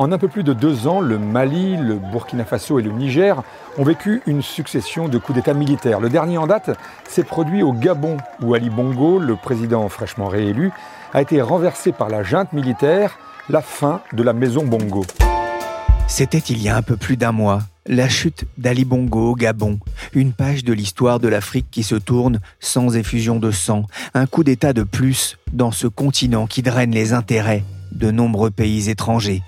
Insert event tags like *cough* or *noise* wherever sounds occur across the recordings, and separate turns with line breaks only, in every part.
En un peu plus de deux ans, le Mali, le Burkina Faso et le Niger ont vécu une succession de coups d'État militaires. Le dernier en date s'est produit au Gabon, où Ali Bongo, le président fraîchement réélu, a été renversé par la junte militaire, la fin de la maison Bongo.
C'était il y a un peu plus d'un mois, la chute d'Ali Bongo au Gabon, une page de l'histoire de l'Afrique qui se tourne sans effusion de sang, un coup d'État de plus dans ce continent qui draine les intérêts de nombreux pays étrangers.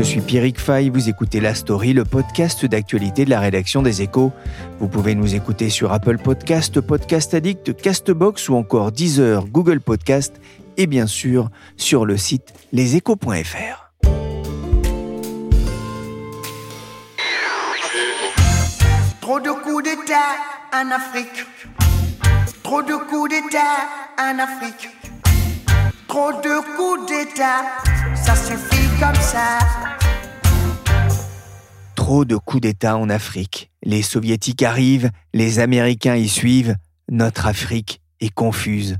Je suis Pierrick Fay, vous écoutez La Story, le podcast d'actualité de la rédaction des Échos. Vous pouvez nous écouter sur Apple Podcast, Podcast Addict, Castbox ou encore Deezer, Google Podcast et bien sûr sur le site leséchos.fr.
Trop de coups d'État en Afrique. Trop de coups d'État en Afrique. Trop de coups d'État, ça suffit comme ça.
De coups d'État en Afrique. Les soviétiques arrivent, les Américains y suivent. Notre Afrique est confuse.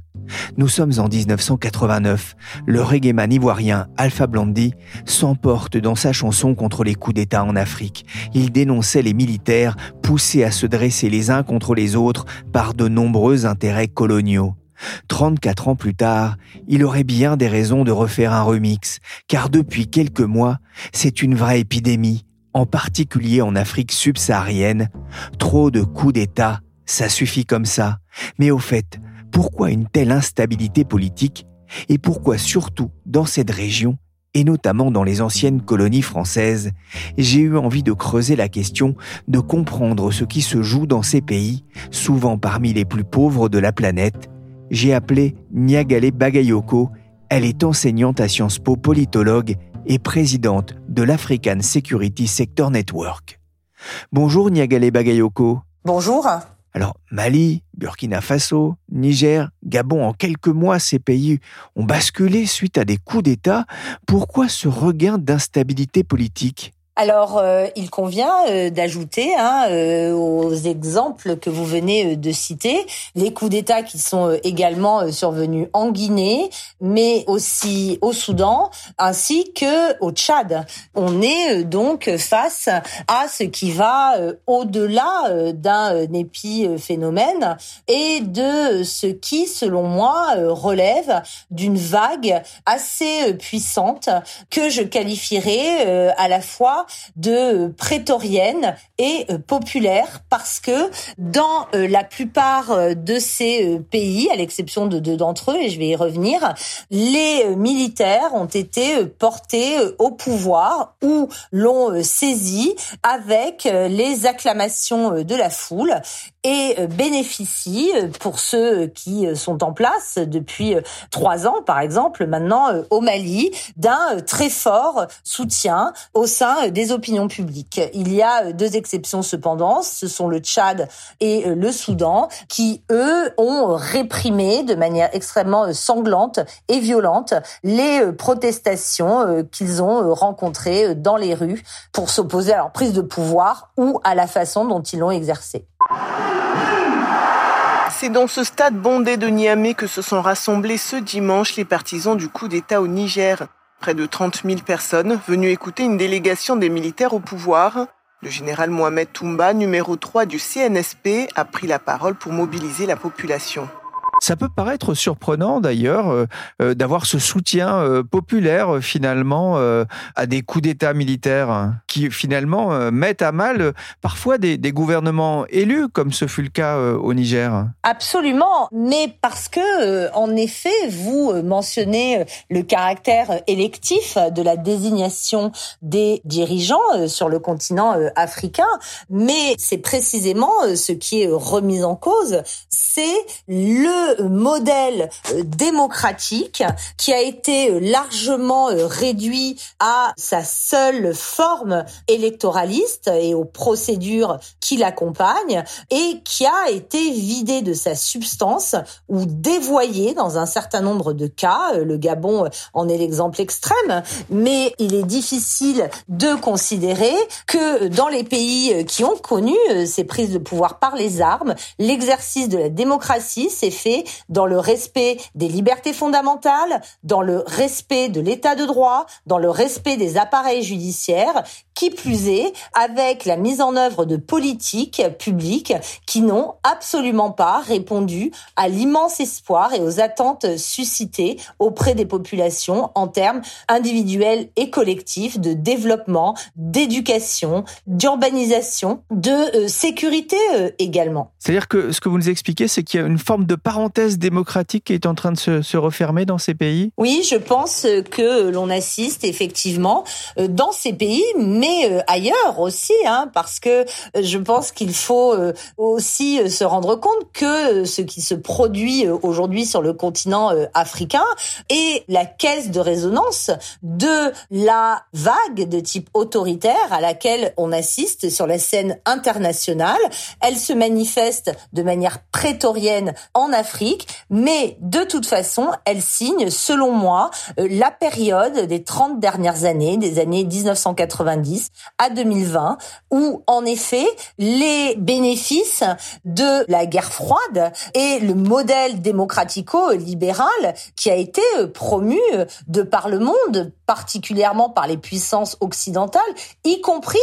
Nous sommes en 1989. Le reggaeman ivoirien Alpha Blondy s'emporte dans sa chanson contre les coups d'État en Afrique. Il dénonçait les militaires poussés à se dresser les uns contre les autres par de nombreux intérêts coloniaux. 34 ans plus tard, il aurait bien des raisons de refaire un remix, car depuis quelques mois, c'est une vraie épidémie, en particulier en Afrique subsaharienne. Trop de coups d'État, ça suffit comme ça. Mais au fait, pourquoi une telle instabilité politique et pourquoi surtout dans cette région et notamment dans les anciennes colonies françaises, j'ai eu envie de creuser la question, de comprendre ce qui se joue dans ces pays, souvent parmi les plus pauvres de la planète, j'ai appelé Niagale Bagayoko. Elle est enseignante à Sciences Po, politologue et présidente de l'African Security Sector Network. Bonjour Niagale Bagayoko.
Bonjour.
Alors Mali, Burkina Faso, Niger, Gabon, en quelques mois, ces pays ont basculé suite à des coups d'État. Pourquoi ce regain d'instabilité politique?
Alors, euh, il convient euh, d'ajouter hein, euh, aux exemples que vous venez de citer les coups d'État qui sont également survenus en Guinée, mais aussi au Soudan, ainsi que au Tchad. On est donc face à ce qui va au-delà d'un épiphénomène et de ce qui, selon moi, relève d'une vague assez puissante que je qualifierais à la fois de prétorienne et euh, populaire parce que dans euh, la plupart euh, de ces pays, à l'exception de deux d'entre eux, et je vais y revenir, les militaires ont été portés au pouvoir ou l'ont saisi avec les acclamations de la foule et bénéficient, pour ceux qui sont en place depuis trois ans, par exemple, maintenant au Mali, d'un très fort soutien au sein des opinions publiques. Il y a deux exceptions cependant, ce sont le Tchad et le Soudan, qui eux ont réprimé de manière extrêmement sanglante et violente les protestations qu'ils ont rencontrées dans les rues pour s'opposer à leur prise de pouvoir ou à la façon dont ils l'ont exercée.
C'est dans ce stade bondé de Niamey que se sont rassemblés ce dimanche les partisans du coup d'État au Niger. Près de 30 000 personnes venues écouter une délégation des militaires au pouvoir. Le général Mohamed Toumba, numéro 3 du CNSP, a pris la parole pour mobiliser la population.
Ça peut paraître surprenant d'ailleurs euh, euh, d'avoir ce soutien euh, populaire finalement à des coups d'État militaires qui finalement mettent à mal parfois des, des, gouvernements élus, comme ce fut le cas au Niger.
Absolument, mais parce que en effet, vous mentionnez le caractère électif de la désignation des dirigeants sur le continent africain, mais c'est précisément ce qui est remis en cause, c'est le modèle euh, démocratique qui a été euh, largement euh, réduit à sa seule forme électoraliste et aux procédures qui l'accompagnent et qui a été vidé de sa substance ou dévoyé dans un certain nombre de cas. Le Gabon en est l'exemple extrême, mais il est difficile de considérer que dans les pays qui ont connu ces prises de pouvoir par les armes, l'exercice de la démocratie s'est fait dans le respect des libertés fondamentales, dans le respect de l'état de droit, dans le respect des appareils judiciaires, qui plus est avec la mise en œuvre de politiques publiques qui n'ont absolument pas répondu à l'immense espoir et aux attentes suscitées auprès des populations en termes individuels et collectifs de développement, d'éducation, d'urbanisation, de euh, sécurité euh, également.
C'est-à-dire que ce que vous nous expliquez, c'est qu'il y a une forme de parenthèse démocratique est en train de se, se refermer dans ces pays?
Oui, je pense que l'on assiste effectivement euh, dans ces pays, mais ailleurs aussi, hein, parce que je pense qu'il faut aussi se rendre compte que ce qui se produit aujourd'hui sur le continent africain est la caisse de résonance de la vague de type autoritaire à laquelle on assiste sur la scène internationale. Elle se manifeste de manière prétorienne en Afrique, mais de toute façon, elle signe, selon moi, euh, la période des 30 dernières années, des années 1990 à 2020, où en effet, les bénéfices de la guerre froide et le modèle démocratico-libéral qui a été euh, promu euh, de par le monde, particulièrement par les puissances occidentales, y compris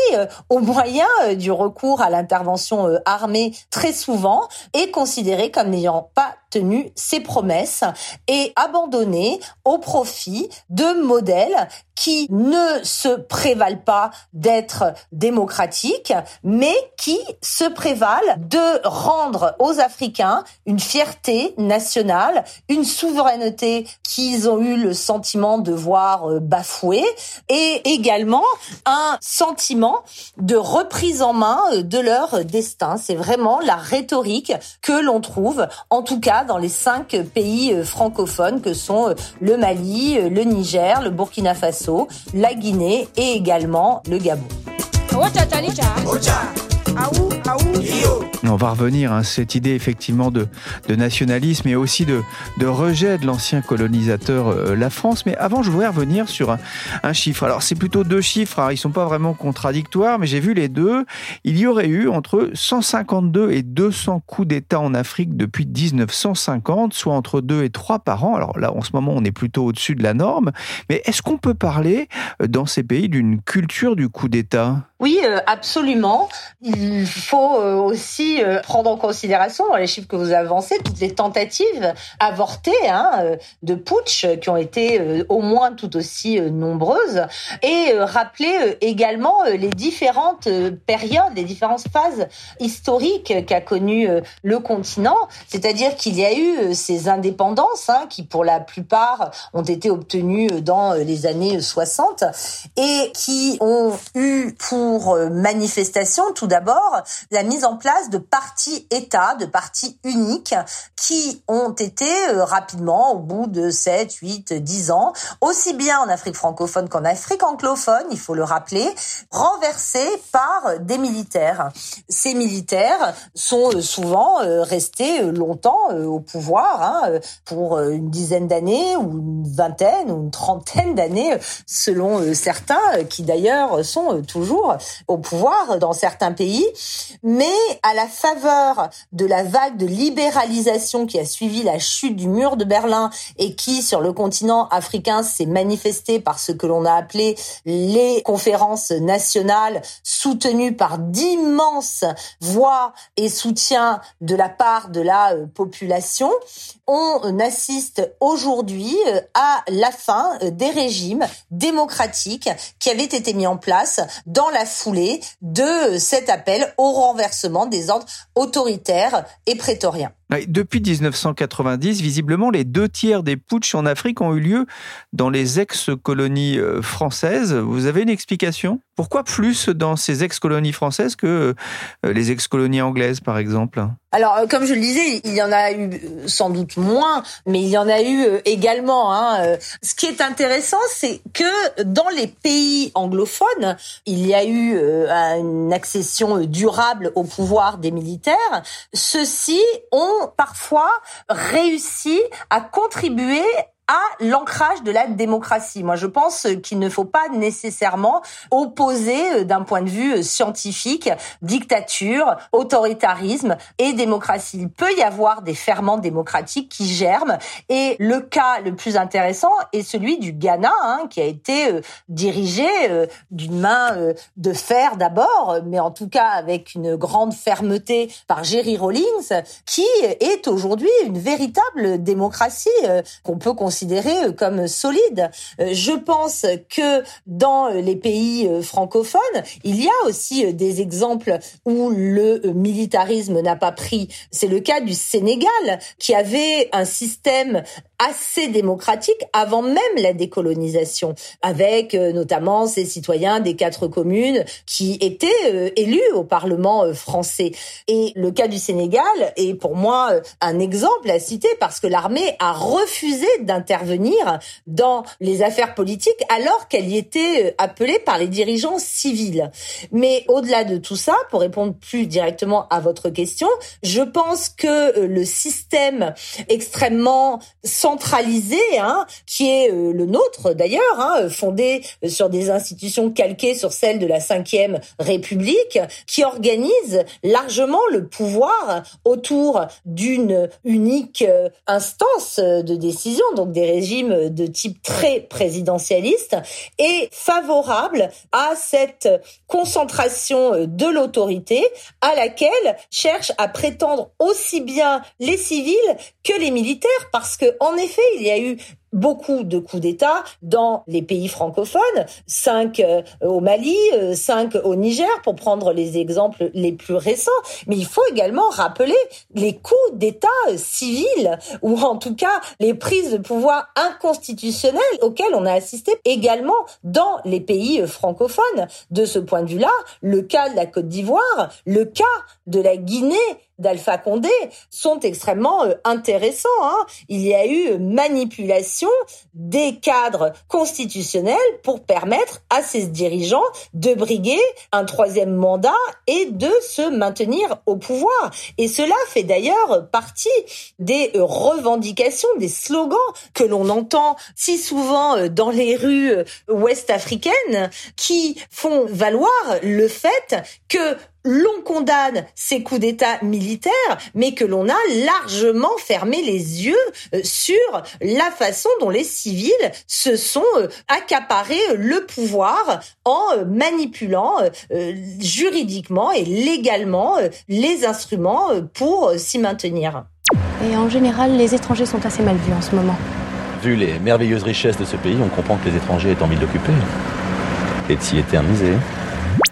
au moyen du recours à l'intervention armée très souvent, est considéré comme n'ayant pas tenu ses promesses et abandonné au profit de modèles qui ne se prévalent pas d'être démocratiques, mais qui se prévalent de rendre aux Africains une fierté nationale, une souveraineté qu'ils ont eu le sentiment de voir bafouée et également un sentiment de reprise en main de leur destin. C'est vraiment la rhétorique que l'on trouve, en tout cas dans les cinq pays euh, francophones que sont euh, le Mali, euh, le Niger, le Burkina Faso, la Guinée et également le Gabon.
On va revenir à cette idée effectivement de, nationalisme et aussi de, rejet de l'ancien colonisateur euh, la France. Mais avant, je voudrais revenir sur un, chiffre. Alors c'est plutôt deux chiffres, hein. ils sont pas vraiment contradictoires, mais j'ai vu les deux. Il y aurait eu entre 152 et 200 coups d'État en Afrique depuis 1950, soit entre 2 et 3 par an. Alors là, en ce moment, on est plutôt au-dessus de la norme. Mais est-ce qu'on peut parler euh, dans ces pays d'une culture du coup d'État?
Oui, euh, absolument. Il faut aussi euh, prendre en considération les chiffres que vous avancez toutes les tentatives avortées hein, euh, de putsch qui ont été euh, au moins tout aussi nombreuses et rappeler également les différentes périodes, les différentes phases historiques qu'a connu le continent. C'est-à-dire qu'il y a eu ces indépendances hein, qui pour la plupart ont été obtenues dans les années 60 et qui ont eu pour manifestation tout d'abord la mise en place de partis États, de partis uniques qui ont été euh, rapidement, au bout de 7, 8, 10 ans, aussi bien en Afrique francophone qu'en Afrique anglophone, il faut le rappeler, renversés par des militaires. Ces militaires sont euh, souvent euh, restés longtemps au pouvoir, hein, pour une dizaine d'années ou une vingtaine ou une trentaine d'années, selon certains, qui d'ailleurs sont toujours au pouvoir dans certains pays. Mais à la faveur de la vague de libéralisation qui a suivi la chute du mur de Berlin et qui, sur le continent africain, s'est manifestée par ce que l'on a appelé les conférences nationales soutenues par d'immenses voix et soutiens de la part de la euh, population, on assiste aujourd'hui euh, à la fin euh, des régimes démocratiques qui avaient été mis en place dans la foulée de cet appel au renversement des ordres autoritaires et prétoriens.
Depuis 1990, visiblement, les deux tiers des putschs en Afrique ont eu lieu dans les ex-colonies euh, françaises. Vous avez une explication? Pourquoi plus dans ces ex-colonies françaises que euh, les ex-colonies anglaises, par exemple?
Alors, euh, comme je le disais, il y en a eu sans doute moins, mais il y en a eu également. Hein. Ce qui est intéressant, c'est que dans les pays anglophones, il y a eu une accession durable au pouvoir des militaires. Ceux-ci ont parfois réussi à contribuer à l'ancrage de la démocratie. Moi, je pense qu'il ne faut pas nécessairement opposer d'un point de vue scientifique dictature, autoritarisme et démocratie. Il peut y avoir des ferments démocratiques qui germent et le cas le plus intéressant est celui du Ghana, hein, qui a été euh, dirigé euh, d'une main euh, de fer d'abord, mais en tout cas avec une grande fermeté par Jerry Rawlings, qui est aujourd'hui une véritable démocratie qu'on peut considérer comme solide. Je pense que dans les pays francophones, il y a aussi des exemples où le militarisme n'a pas pris. C'est le cas du Sénégal, qui avait un système assez démocratique avant même la décolonisation, avec euh, notamment ces citoyens des quatre communes qui étaient euh, élus au Parlement euh, français. Et le cas du Sénégal est pour moi un exemple à citer parce que l'armée a refusé d'intervenir dans les affaires politiques alors qu'elle y était appelée par les dirigeants civils. Mais au-delà de tout ça, pour répondre plus directement à votre question, je pense que le système extrêmement centralisé, hein, qui est euh, le nôtre d'ailleurs, hein, fondé sur des institutions calquées sur celles de la Ve République, qui organise largement le pouvoir autour d'une unique euh, instance de décision, donc des régimes de type très présidentialiste, est favorable à cette concentration de l'autorité à laquelle cherchent à prétendre aussi bien les civils que les militaires, parce que en effet, il y a eu beaucoup de coups d'État dans les pays francophones, cinq euh, au Mali, euh, cinq au Niger, pour prendre les exemples les plus récents. Mais il faut également rappeler les coups d'État civils, ou en tout cas les prises de pouvoir inconstitutionnelles auxquelles on a assisté également dans les pays francophones. De ce point de vue-là, le cas de la Côte d'Ivoire, le cas de la Guinée, d'Alpha Condé sont extrêmement euh, intéressants. Hein. Il y a eu manipulation des cadres constitutionnels pour permettre à ces dirigeants de briguer un troisième mandat et de se maintenir au pouvoir. Et cela fait d'ailleurs partie des revendications, des slogans que l'on entend si souvent euh, dans les rues euh, ouest africaines qui font valoir le fait que l'on condamne ces coups d'État militaires, mais que l'on a largement fermé les yeux euh, sur la façon dont les civils se sont euh, accaparés euh, le pouvoir en manipulant juridiquement et légalement les instruments pour s'y maintenir.
Et en général, les étrangers sont assez mal vus en ce moment.
Vu les merveilleuses richesses de ce pays, on comprend que les étrangers aient envie de l'occuper et de s'y éterniser.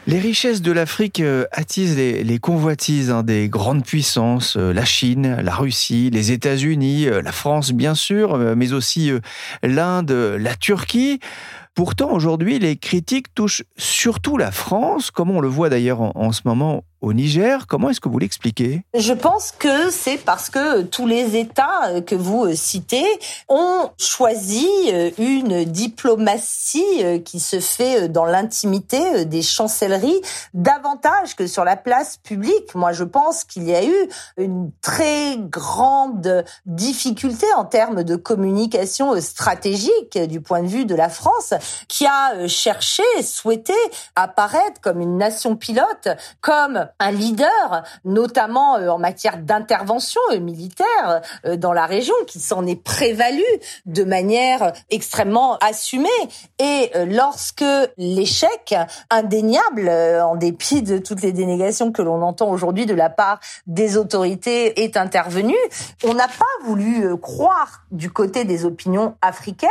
Les richesses de l'Afrique euh, attisent les, convoitises hein, des grandes puissances, euh, la Chine, la Russie, les États-Unis, euh, la France bien sûr, mais aussi l'Inde, la Turquie. Pourtant, aujourd'hui, les critiques touchent surtout la France, comme on le voit d'ailleurs en, ce moment au Niger. Comment est-ce que vous l'expliquez?
Je pense que c'est parce que tous les États que vous citez ont choisi euh, une diplomatie euh, qui se fait euh, dans l'intimité des chancelleries davantage que sur la place publique. Moi, je pense qu'il y a eu une très grande difficulté en termes de communication stratégique du point de vue de la France, qui a cherché, souhaité apparaître comme une nation pilote, comme un leader, notamment euh, en matière d'intervention euh, militaire euh, dans la région, qui s'en est prévalu de manière extrêmement assumée. Et lorsque l'échec indéniable, en dépit de toutes les dénégations que l'on entend aujourd'hui de la part des autorités, est intervenu, on n'a pas voulu croire du côté des opinions africaines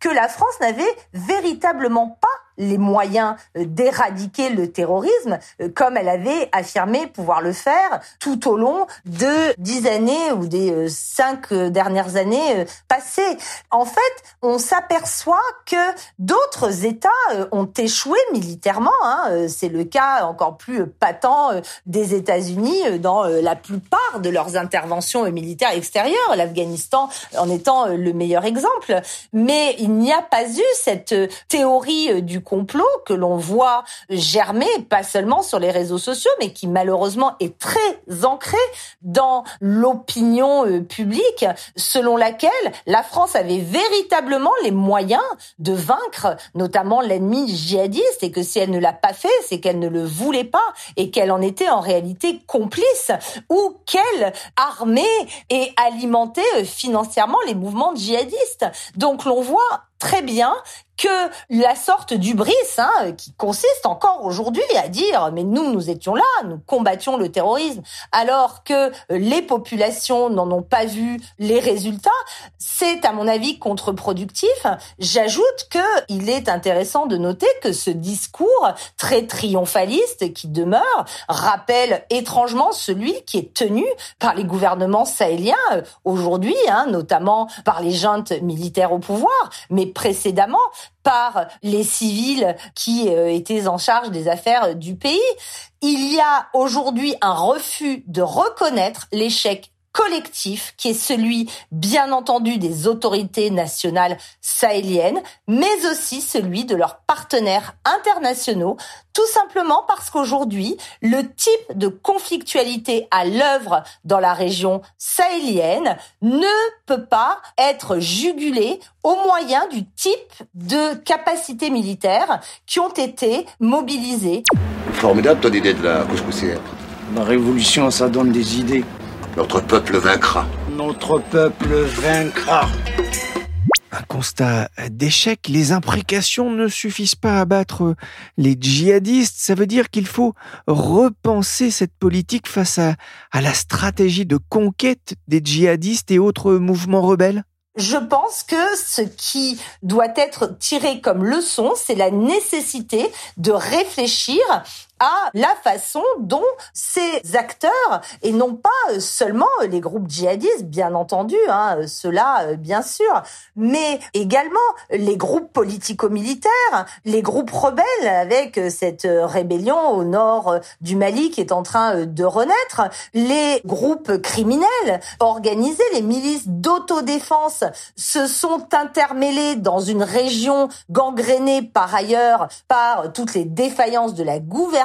que la France n'avait véritablement pas les moyens euh, d'éradiquer le terrorisme, euh, comme elle avait affirmé pouvoir le faire tout au long de dix années ou des euh, cinq dernières années passées. En fait, on s'aperçoit que d'autres États ont échoué militairement. Hein. C'est le cas encore plus patent des États-Unis dans la plupart de leurs interventions militaires extérieures, l'Afghanistan en étant le meilleur exemple. Mais il n'y a pas eu cette théorie du complot que l'on voit germer, pas seulement sur les réseaux sociaux, mais qui malheureusement est très ancré dans l'opinion euh, publique, selon laquelle la France avait véritablement les moyens de vaincre notamment l'ennemi djihadiste et que si elle ne l'a pas fait, c'est qu'elle ne le voulait pas et qu'elle en était en réalité complice ou qu'elle armait et alimentait euh, financièrement les mouvements djihadistes. Donc l'on voit très bien que la sorte d'ubris hein, qui consiste encore aujourd'hui à dire mais nous nous étions là, nous combattions le terrorisme alors que les populations n'en ont pas vu les résultats, c'est à mon avis contre-productif. J'ajoute que il est intéressant de noter que ce discours très triomphaliste qui demeure rappelle étrangement celui qui est tenu par les gouvernements sahéliens aujourd'hui, hein, notamment par les juntes militaires au pouvoir, mais précédemment par les civils qui euh, étaient en charge des affaires du pays. Il y a aujourd'hui un refus de reconnaître l'échec collectif qui est celui, bien entendu, des autorités nationales sahéliennes, mais aussi celui de leurs partenaires internationaux, tout simplement parce qu'aujourd'hui, le type de conflictualité à l'œuvre dans la région sahélienne ne peut pas être jugulé au moyen du type de capacités militaires qui ont été mobilisées.
Formidable ton idée de la couscoussière.
La révolution, ça donne des idées.
Notre peuple vaincra.
Notre peuple vaincra.
Un constat d'échec, les imprécations ne suffisent pas à battre les djihadistes. Ça veut dire qu'il faut repenser cette politique face à, à la stratégie de conquête des djihadistes et autres mouvements rebelles
je pense que ce qui doit être tiré comme leçon, c'est la nécessité de réfléchir à la façon dont ces acteurs, et non pas seulement les groupes djihadistes, bien entendu, hein, cela bien sûr, mais également les groupes politico-militaires, les groupes rebelles avec cette rébellion au nord du Mali qui est en train de renaître, les groupes criminels organisés, les milices d'autodéfense se sont intermêlés dans une région gangrénée par ailleurs par toutes les défaillances de la gouvernance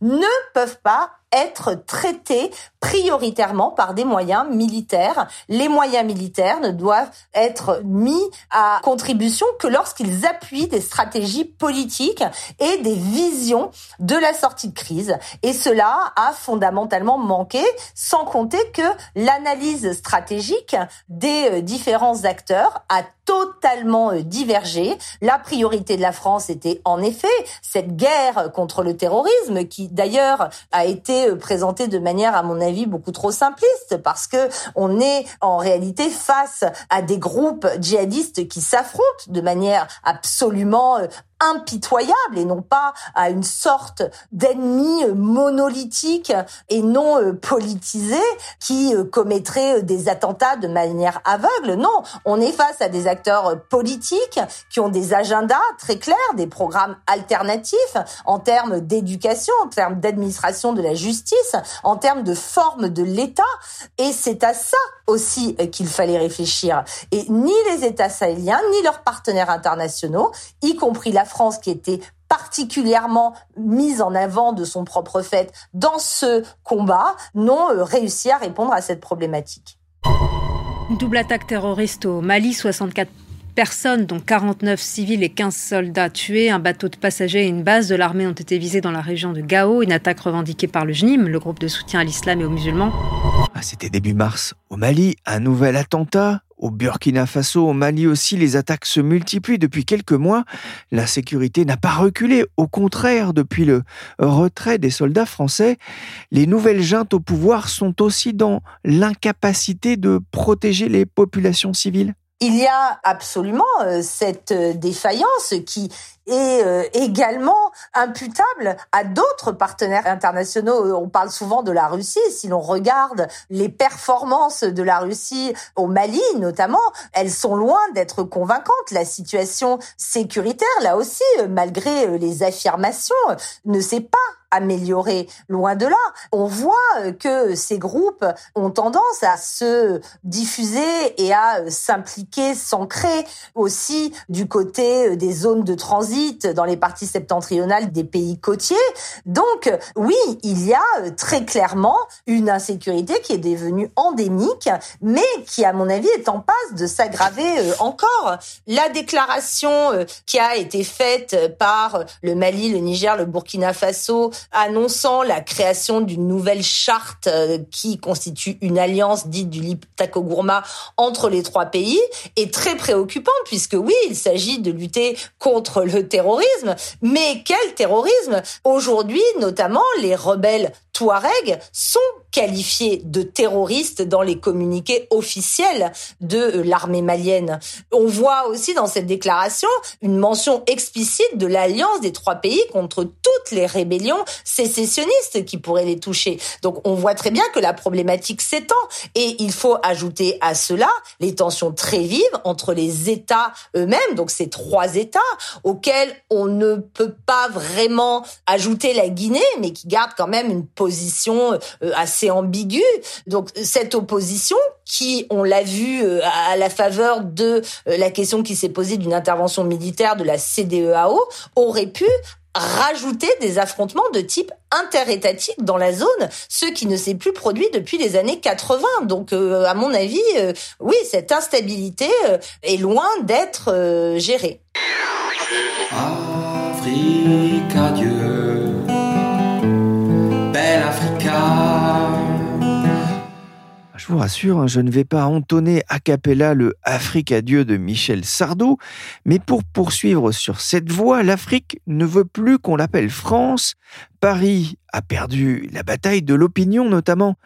ne peuvent pas être traités prioritairement par des moyens militaires. Les moyens militaires ne doivent être mis à contribution que lorsqu'ils appuient des stratégies politiques et des visions de la sortie de crise. Et cela a fondamentalement manqué, sans compter que l'analyse stratégique des euh, différents acteurs a totalement euh, divergé. La priorité de la France était en effet cette guerre contre le terrorisme qui d'ailleurs a été euh, présentée de manière à mon avis beaucoup trop simpliste parce que on est en réalité face à des groupes djihadistes qui s'affrontent de manière absolument euh, impitoyable et non pas à une sorte d'ennemi monolithique et non euh, politisé qui euh, commettrait euh, des attentats de manière aveugle. Non, on est face à des acteurs politiques qui ont des agendas très clairs, des programmes alternatifs en termes d'éducation, en termes d'administration de la justice, en termes de forme de l'État. Et c'est à ça aussi qu'il fallait réfléchir. Et ni les États sahéliens, ni leurs partenaires internationaux, y compris la France qui était particulièrement mise en avant de son propre fait dans ce combat, n'ont euh, réussi à répondre à cette problématique.
Une double attaque terroriste au Mali, 64 personnes, dont 49 civils et 15 soldats tués. Un bateau de passagers et une base de l'armée ont été visés dans la région de Gao. Une attaque revendiquée par le JNIM, le groupe de soutien à l'islam et aux musulmans.
Ah, c'était début mars. Au Mali, un nouvel attentat. Au Burkina Faso, au Mali aussi, les attaques se multiplient depuis quelques mois. La sécurité n'a pas reculé. Au contraire, depuis le retrait des soldats français, les nouvelles juntes au pouvoir sont aussi dans l'incapacité de protéger les populations civiles.
Il y a absolument euh, cette euh, défaillance qui est euh, également imputable à d'autres partenaires internationaux. On parle souvent de la Russie. Si l'on regarde les performances de la Russie au Mali, notamment, elles sont loin d'être convaincantes. La situation sécuritaire, là aussi, malgré les affirmations, ne s'est pas améliorée. Loin de là, on voit que ces groupes ont tendance à se diffuser et à s'impliquer, s'ancrer aussi du côté des zones de transit dans les parties septentrionales des pays côtiers. Donc oui, il y a euh, très clairement une insécurité qui est devenue endémique, mais qui, à mon avis, est en passe de s'aggraver euh, encore. La déclaration euh, qui a été faite par le Mali, le Niger, le Burkina Faso, annonçant la création d'une nouvelle charte qui constitue une alliance dite du Liptako-Gourma entre les trois pays, est très préoccupante, puisque oui, il s'agit de lutter contre le terrorisme, mais quel terrorisme? Aujourd'hui, notamment, les rebelles Touaregs sont qualifiés de terroristes dans les communiqués officiels de euh, l'armée malienne. On voit aussi dans cette déclaration une mention explicite de l'alliance des trois pays contre toutes les rébellions sécessionnistes qui pourraient les toucher. Donc on voit très bien que la problématique s'étend et il faut ajouter à cela les tensions très vives entre les États eux-mêmes, donc ces trois États auxquels on ne peut pas vraiment ajouter la Guinée, mais qui gardent quand même une position position euh, assez ambiguë. Donc cette opposition qui, on l'a vu euh, à la faveur de euh, la question qui s'est posée d'une intervention militaire de la CDEAO, aurait pu rajouter des affrontements de type interétatique dans la zone, ce qui ne s'est plus produit depuis les années 80. Donc, à mon avis, oui, cette instabilité est loin d'être gérée.
Afrique, adieu.
Je vous rassure, hein, je ne vais pas entonner a cappella le Afrique à de Michel Sardou, mais pour poursuivre sur cette voie, l'Afrique ne veut plus qu'on l'appelle France. Paris a perdu la bataille de l'opinion, notamment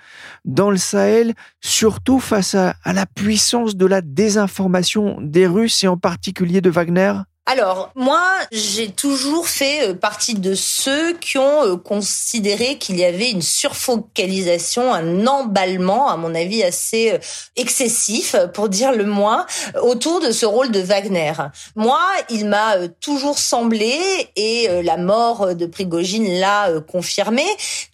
dans le Sahel, surtout face à la puissance de la désinformation des Russes et en particulier de Wagner.
Alors, moi, j'ai toujours fait euh, partie de ceux qui ont euh, considéré qu'il y avait une surfocalisation, un emballement, à mon avis, assez euh, excessif, pour dire le moins, autour de ce rôle de Wagner. Moi, il m'a toujours semblé, et la mort de Prigogine l'a confirmé,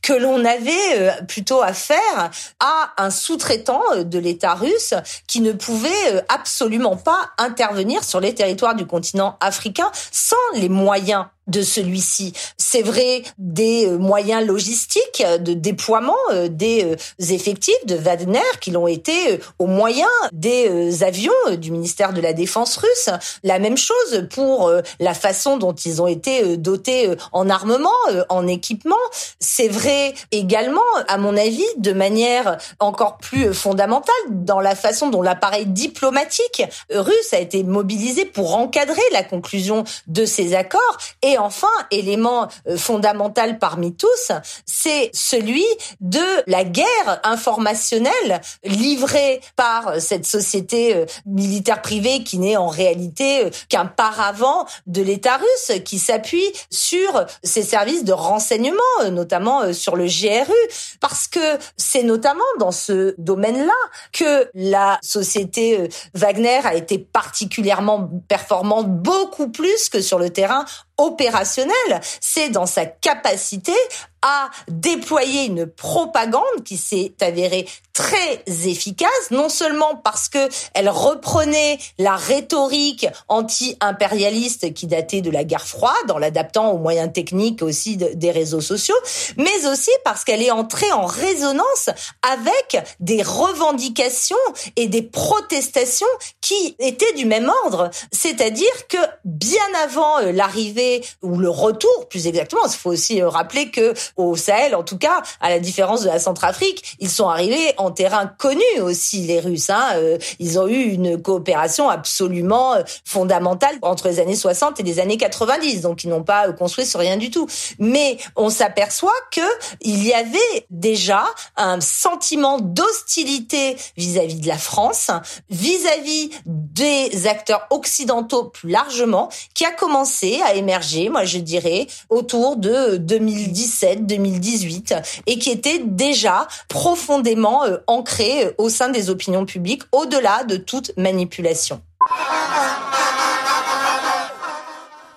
que l'on avait plutôt affaire à un sous-traitant de l'État russe qui ne pouvait absolument pas intervenir sur les territoires du continent africain sans les moyens de celui-ci. C'est vrai des euh, moyens logistiques euh, de déploiement euh, des effectifs de Wagner qui l'ont été au moyen des avions du ministère de la Défense russe. La même chose pour la façon dont ils ont été dotés en armement, en équipement. C'est vrai également, à mon avis, de manière encore plus fondamentale dans la façon dont l'appareil diplomatique russe a été mobilisé pour encadrer la conclusion de ces accords et enfin, élément euh, fondamental parmi tous, c'est celui de la guerre informationnelle livrée par cette société euh, militaire privée qui n'est en réalité euh, qu'un paravent de l'État russe qui s'appuie sur ses services de renseignement, notamment sur le GRU, parce que c'est notamment dans ce domaine-là que la société Wagner a été particulièrement performante, beaucoup plus que sur le terrain opérationnel, c'est dans sa capacité à déployer une propagande qui s'est avérée très efficace, non seulement parce que elle reprenait la rhétorique anti-impérialiste qui datait de la guerre froide, en l'adaptant aux moyens techniques aussi des réseaux sociaux, mais aussi parce qu'elle est entrée en résonance avec des revendications et des protestations qui étaient du même ordre. C'est-à-dire que bien avant euh, l'arrivée ou le retour, plus exactement, il faut aussi euh, rappeler que au Sahel, en tout cas, à la différence de la Centrafrique, ils sont arrivés en terrain connu aussi, les Russes. Hein. Euh, ils ont eu une coopération absolument euh, fondamentale entre les années 60 et les années 90, donc ils n'ont pas euh, construit sur rien du tout. Mais on s'aperçoit que il y avait déjà un sentiment d'hostilité vis-à-vis de la France, vis-à-vis des acteurs occidentaux plus largement, qui a commencé à émerger, moi je dirais, autour de 2017, 2018 et qui était déjà profondément euh, ancré euh, au sein des opinions publiques au-delà de toute manipulation.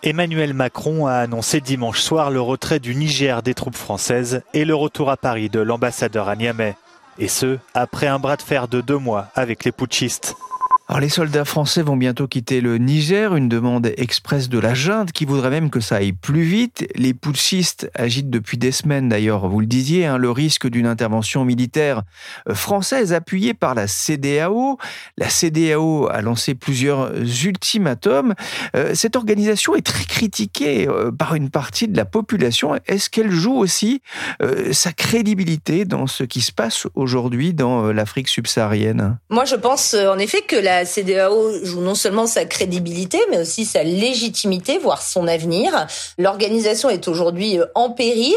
Emmanuel Macron a annoncé dimanche soir le retrait du Niger des troupes françaises et le retour à Paris de l'ambassadeur à Niamey. Et ce, après un bras de fer de deux mois avec les putschistes.
Alors les soldats français vont bientôt quitter le Niger, une demande express de la junte qui voudrait même que ça aille plus vite. Les putschistes agitent depuis des semaines d'ailleurs, vous le disiez, hein, le risque d'une intervention militaire euh, française appuyée par la CDAO. La CDAO a lancé plusieurs ultimatums. Euh, cette organisation est très critiquée euh, par une partie de la population. Est-ce qu'elle joue aussi sa crédibilité dans ce qui se passe aujourd'hui dans l'Afrique subsaharienne?
Moi je pense en effet que la la CDAO joue non seulement sa crédibilité, mais aussi sa légitimité, voire son avenir. L'organisation est aujourd'hui euh, en péril,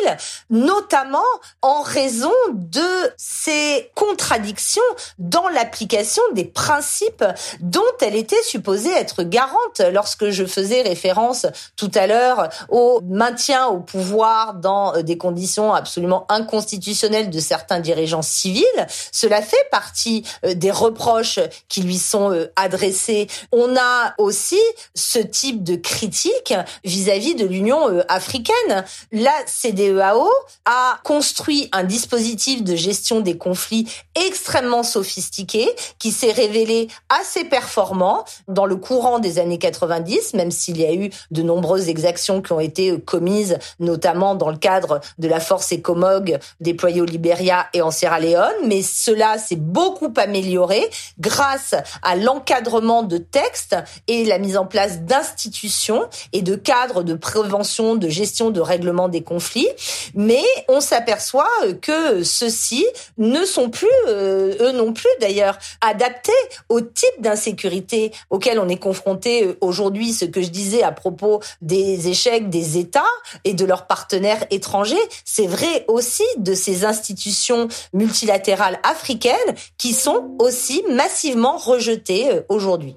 notamment en raison de ces contradictions dans l'application des principes dont elle était supposée être garante. Lorsque je faisais référence tout à l'heure au maintien au pouvoir dans euh, des conditions absolument inconstitutionnelles de certains dirigeants civils, cela fait partie euh, des reproches qui lui sont euh, adressés. On a aussi ce type de critique vis-à-vis de l'Union euh, africaine. La CDEAO a construit un dispositif de gestion des conflits extrêmement sophistiqué qui s'est révélé assez performant dans le courant des années 90, même s'il y a eu de nombreuses exactions qui ont été euh, commises, notamment dans le cadre de la force ECOMOG déployée au Libéria et en Sierra Leone. Mais cela s'est beaucoup amélioré grâce à l'encadrement de textes et la mise en place d'institutions et de cadres de prévention, de gestion, de règlement des conflits. Mais on s'aperçoit que ceux-ci ne sont plus, euh, eux non plus d'ailleurs, adaptés au type d'insécurité auquel on est confronté euh, aujourd'hui. Ce que je disais à propos des échecs des États et de leurs partenaires étrangers, c'est vrai aussi de ces institutions multilatérales africaines qui sont aussi massivement rejetées euh, aujourd'hui.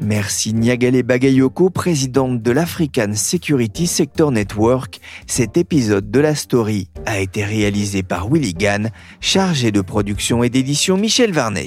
Merci Niagale Bagayoko, présidente de l'African Security Sector Network. Cet épisode de la story a été réalisé par Willy Gann, chargé de production et d'édition Michel Varnet.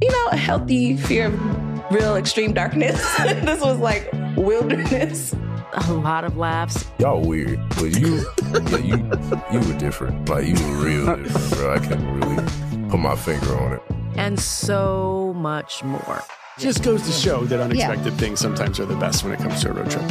you know, a healthy fear of real extreme darkness. *laughs* this was like wilderness.
A lot of laughs.
Y'all weird, but you, yeah, you, you were different. Like you were real different, bro. I can't really put my finger on it.
And so much more.
Just goes to show that unexpected yeah. things sometimes are the best when it comes to a road trip.